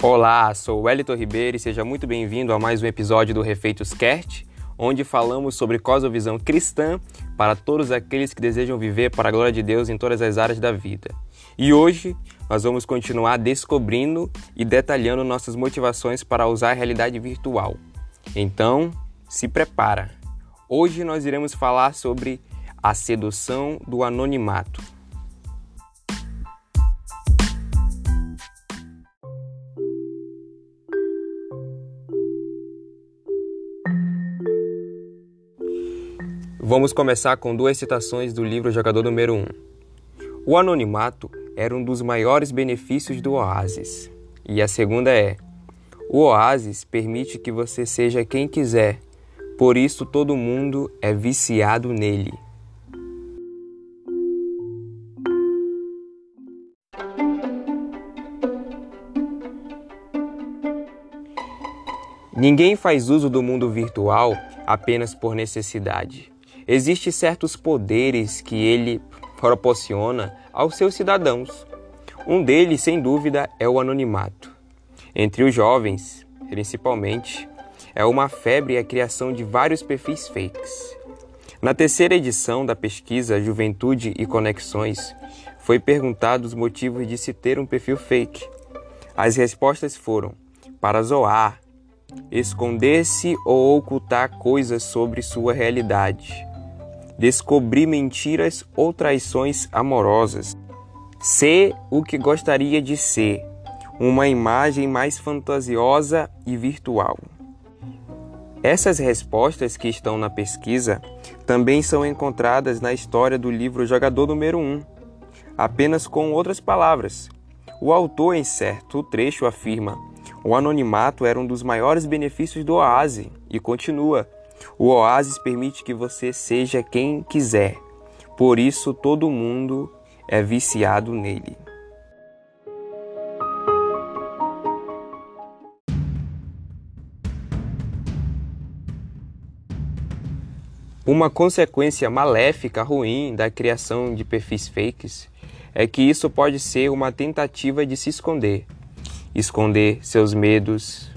Olá, sou Wellington Ribeiro e seja muito bem-vindo a mais um episódio do Refeitos Cast, onde falamos sobre cosmovisão cristã para todos aqueles que desejam viver para a glória de Deus em todas as áreas da vida. E hoje nós vamos continuar descobrindo e detalhando nossas motivações para usar a realidade virtual. Então, se prepara. Hoje nós iremos falar sobre a sedução do anonimato. Vamos começar com duas citações do livro Jogador Número 1. O anonimato era um dos maiores benefícios do Oasis. E a segunda é: O Oasis permite que você seja quem quiser, por isso todo mundo é viciado nele. Ninguém faz uso do mundo virtual apenas por necessidade. Existem certos poderes que ele proporciona aos seus cidadãos. Um deles, sem dúvida, é o anonimato. Entre os jovens, principalmente, é uma febre a criação de vários perfis fakes. Na terceira edição da pesquisa Juventude e Conexões, foi perguntado os motivos de se ter um perfil fake. As respostas foram para zoar, esconder-se ou ocultar coisas sobre sua realidade, descobrir mentiras ou traições amorosas, ser o que gostaria de ser, uma imagem mais fantasiosa e virtual. Essas respostas que estão na pesquisa também são encontradas na história do livro Jogador Número 1, apenas com outras palavras. O autor, em certo trecho, afirma: o anonimato era um dos maiores benefícios do Oase e continua. O Oasis permite que você seja quem quiser, por isso todo mundo é viciado nele. Uma consequência maléfica ruim da criação de perfis fakes é que isso pode ser uma tentativa de se esconder. Esconder seus medos,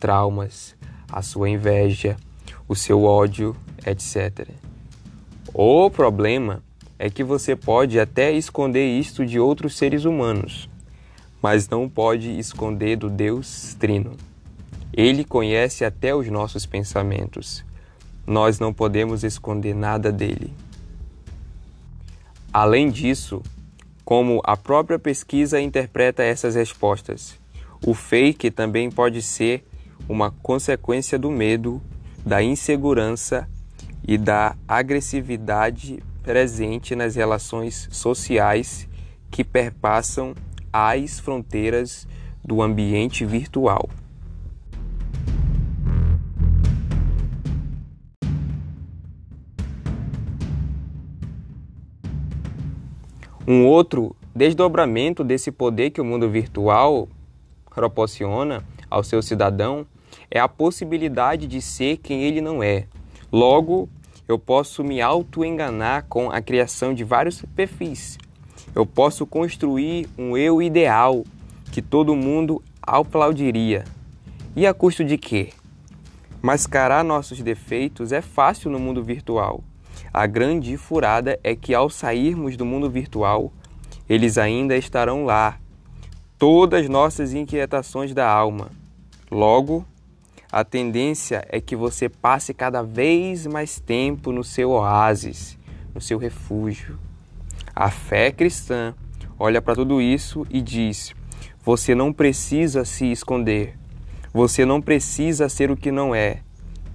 traumas, a sua inveja, o seu ódio, etc. O problema é que você pode até esconder isto de outros seres humanos, mas não pode esconder do Deus Trino. Ele conhece até os nossos pensamentos. Nós não podemos esconder nada dele. Além disso, como a própria pesquisa interpreta essas respostas, o fake também pode ser uma consequência do medo da insegurança e da agressividade presente nas relações sociais que perpassam as fronteiras do ambiente virtual. Um outro desdobramento desse poder que o mundo virtual proporciona ao seu cidadão é a possibilidade de ser quem ele não é. Logo, eu posso me auto-enganar com a criação de vários perfis. Eu posso construir um eu ideal que todo mundo aplaudiria. E a custo de quê? Mascarar nossos defeitos é fácil no mundo virtual. A grande furada é que ao sairmos do mundo virtual, eles ainda estarão lá. Todas nossas inquietações da alma. Logo, a tendência é que você passe cada vez mais tempo no seu oásis, no seu refúgio. A fé cristã olha para tudo isso e diz: você não precisa se esconder, você não precisa ser o que não é.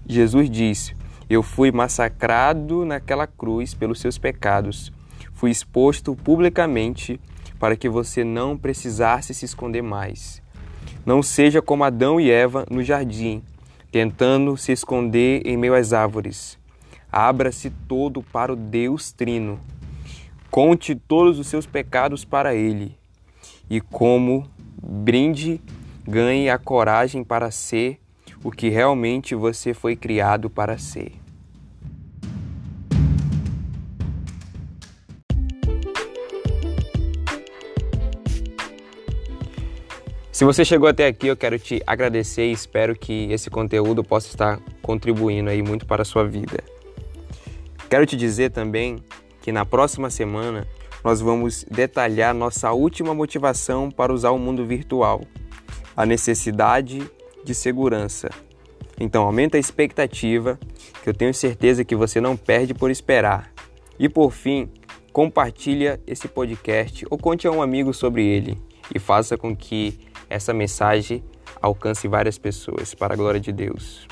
Jesus disse: Eu fui massacrado naquela cruz pelos seus pecados, fui exposto publicamente para que você não precisasse se esconder mais. Não seja como Adão e Eva no jardim, tentando se esconder em meio às árvores. Abra-se todo para o Deus Trino. Conte todos os seus pecados para Ele. E como brinde, ganhe a coragem para ser o que realmente você foi criado para ser. Se você chegou até aqui, eu quero te agradecer e espero que esse conteúdo possa estar contribuindo aí muito para a sua vida. Quero te dizer também que na próxima semana nós vamos detalhar nossa última motivação para usar o mundo virtual, a necessidade de segurança. Então aumenta a expectativa, que eu tenho certeza que você não perde por esperar. E por fim, compartilha esse podcast ou conte a um amigo sobre ele e faça com que essa mensagem alcance várias pessoas para a glória de Deus.